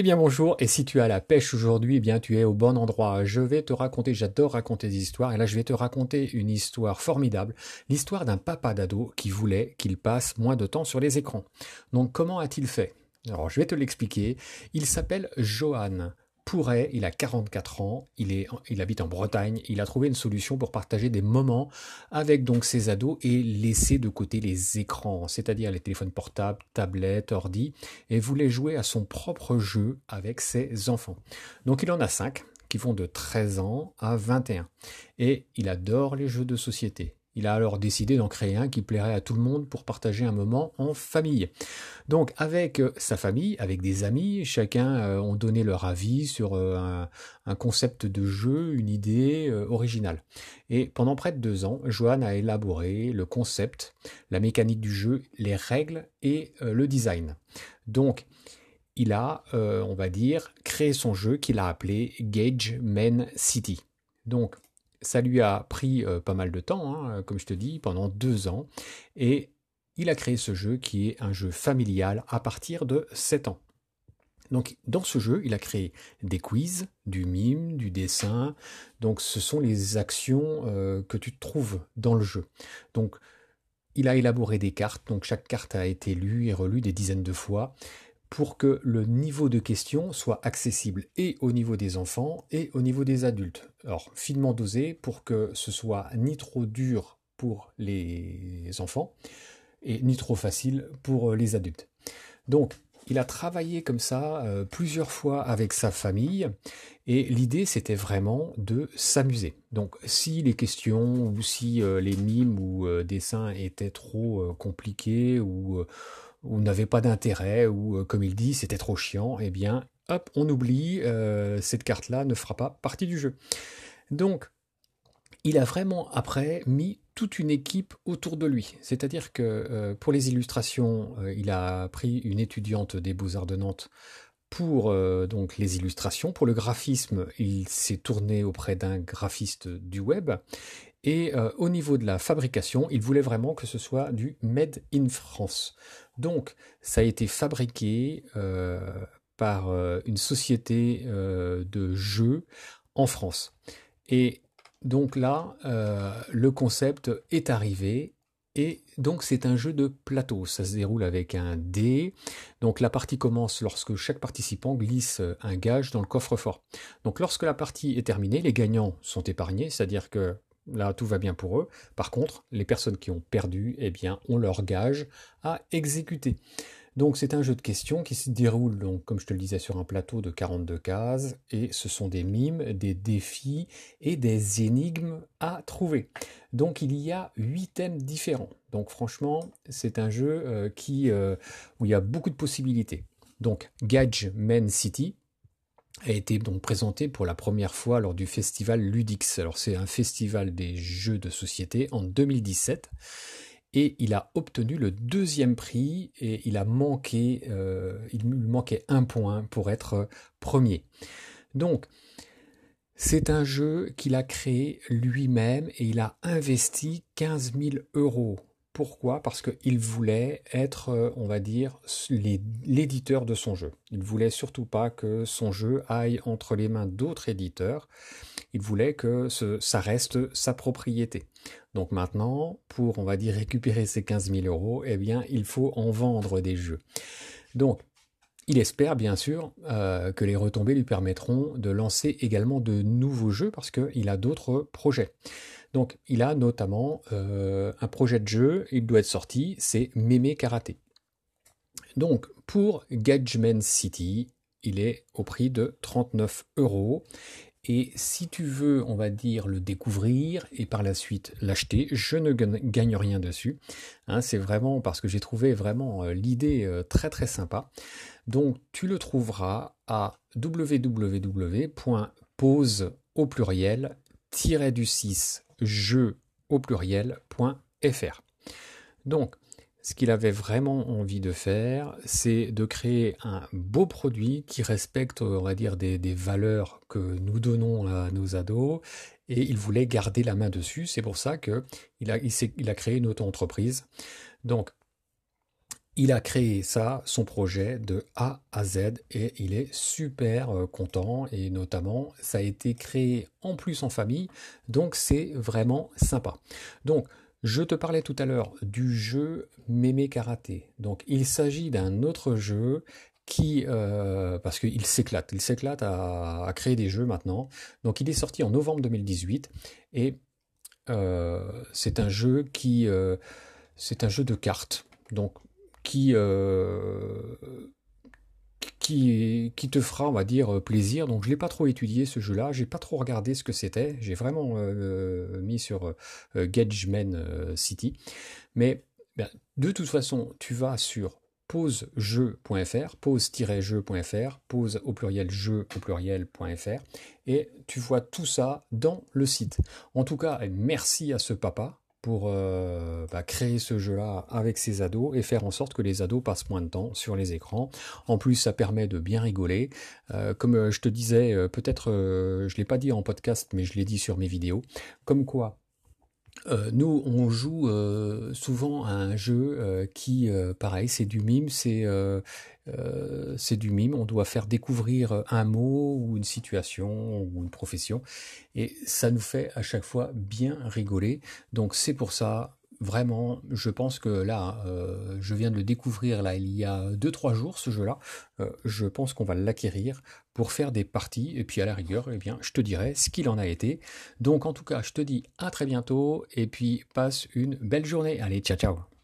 Eh bien bonjour, et si tu as la pêche aujourd'hui, eh bien tu es au bon endroit. Je vais te raconter, j'adore raconter des histoires, et là je vais te raconter une histoire formidable, l'histoire d'un papa d'ado qui voulait qu'il passe moins de temps sur les écrans. Donc comment a-t-il fait? Alors je vais te l'expliquer. Il s'appelle Johan pourrait, il a 44 ans, il, habite en Bretagne, il a trouvé une solution pour partager des moments avec donc ses ados et laisser de côté les écrans, c'est-à-dire les téléphones portables, tablettes, ordi, et voulait jouer à son propre jeu avec ses enfants. Donc il en a 5 qui vont de 13 ans à 21 et il adore les jeux de société. Il a alors décidé d'en créer un qui plairait à tout le monde pour partager un moment en famille. Donc avec euh, sa famille, avec des amis, chacun euh, ont donné leur avis sur euh, un, concept de jeu, une idée originale. Et pendant près de deux ans, Johan a élaboré le concept, la mécanique du jeu, les règles et le design. Donc il a, on va dire, créé son jeu qu'il a appelé Gage Men City. Donc ça lui a pris euh, pas mal de temps, hein, comme je te dis, pendant deux ans, et il a créé ce jeu qui est un jeu familial à partir de 7 ans. Donc dans ce jeu, il a créé des quiz, du mime, du dessin. Donc ce sont les actions euh, que tu trouves dans le jeu. Donc il a élaboré des cartes. Donc chaque carte a été lue et relue des dizaines de fois pour que le niveau de question soit accessible et au niveau des enfants et au niveau des adultes. Alors, finement dosé pour que ce soit ni trop dur pour les enfants et ni trop facile pour les adultes. Donc, il a travaillé comme ça euh, plusieurs fois avec sa famille et l'idée c'était vraiment de s'amuser. Donc si les questions ou si euh, les mimes ou euh, dessins étaient trop compliqués ou ou n'avait pas d'intérêt, ou euh, comme il dit, c'était trop chiant, eh bien, hop, on oublie, euh, cette carte-là ne fera pas partie du jeu. Donc, il a vraiment après mis toute une équipe autour de lui. C'est-à-dire que euh, pour les illustrations, il a pris une étudiante des Beaux-Arts de Nantes pour donc les illustrations. Pour le graphisme, il s'est tourné auprès d'un graphiste du web. Et au niveau de la fabrication, il voulait vraiment que ce soit du Made in France. Donc, ça a été fabriqué euh, par euh, une société euh, de jeux en France. Et donc là, le concept est arrivé. Et donc c'est un jeu de plateau, ça se déroule avec un dé. Donc la partie commence lorsque chaque participant glisse un gage dans le coffre-fort. Donc lorsque la partie est terminée, les gagnants sont épargnés, c'est-à-dire que Là, tout va bien pour eux. Par contre, les personnes qui ont perdu, eh bien, ont leur gage à exécuter. Donc c'est un jeu de questions qui se déroule, comme je te le disais, sur un plateau de 42 cases, et ce sont des mimes, des défis et des énigmes à trouver. Donc il y a huit thèmes différents. Donc franchement, c'est un jeu euh, qui, euh, où il y a beaucoup de possibilités. Donc Gage Men City, a été donc présenté pour la première fois lors du festival Ludix. Alors c'est un festival des jeux de société en 2017 et il a obtenu le deuxième prix et il a manqué, euh, il manquait un point pour être premier. Donc c'est un jeu qu'il a créé lui-même et il a investi 15 000 euros pourquoi? Parce qu'il voulait être, euh, on va dire, l'éditeur de son jeu. Il voulait surtout pas que son jeu aille entre les mains d'autres éditeurs. Il voulait que ça reste sa propriété. Donc maintenant, pour, on va dire, récupérer ces 15 000 euros, eh bien, il faut en vendre des jeux. Donc, il espère bien sûr euh, que les retombées lui permettront de lancer également de nouveaux jeux parce qu'il a d'autres projets. Donc il a notamment euh, un projet de jeu, il doit être sorti, c'est Mémé Karaté. Donc pour Gadgeman City, il est au prix de 39 euros. Et si tu veux, on va dire, le découvrir et par la suite l'acheter, je ne gagne rien dessus. Hein, c'est vraiment parce que j'ai trouvé vraiment euh, l'idée euh, très très sympa. Donc tu le trouveras à www.pose au pluriel du 6 jeu au pluriel.fr. Donc, ce qu'il avait vraiment envie de faire, c'est de créer un beau produit qui respecte, on va dire, des, valeurs que nous donnons à nos ados, et il voulait garder la main dessus. C'est pour ça qu'il a, il, a créé une auto-entreprise. Donc, il a créé ça, son projet de A à Z et il est super euh, content et notamment ça a été créé en plus en famille donc c'est vraiment sympa. Donc je te parlais tout à l'heure du jeu Mémé Karaté. Donc il s'agit d'un autre jeu qui, euh, parce qu'il s'éclate, il s'éclate à, créer des jeux maintenant. Donc il est sorti en novembre 2018 et euh, c'est un jeu qui, c'est un jeu de cartes. Qui, euh, qui, te fera, va dire, plaisir. Donc je l'ai pas trop étudié ce jeu-là, j'ai pas trop regardé ce que c'était. J'ai vraiment euh, mis sur euh, Gageman City. Mais ben, de toute façon, tu vas sur pausejeu.fr, pause-jeu.fr, pause au pluriel jeu au pluriel.fr, et tu vois tout ça dans le site. En tout cas, merci à ce papa pour euh, bah, créer ce jeu-là avec ses ados et faire en sorte que les ados passent moins de temps sur les écrans. En plus, ça permet de bien rigoler. Euh, comme euh, je te disais, peut-être je l'ai pas dit en podcast, mais je l'ai dit sur mes vidéos, comme quoi euh, nous, on joue euh, souvent à un jeu euh, qui, pareil, c'est du mime, c'est c'est du mime. On doit faire découvrir un mot ou une situation ou une profession, et ça nous fait à chaque fois bien rigoler. Donc c'est pour ça vraiment, je pense que là, euh, je viens de le découvrir là il y a 2-3 jours ce jeu-là. Euh, je pense qu'on va l'acquérir pour faire des parties et puis à la rigueur, eh bien, je te dirai ce qu'il en a été. Donc en tout cas, je te dis à très bientôt et puis passe une belle journée. Allez, ciao ciao.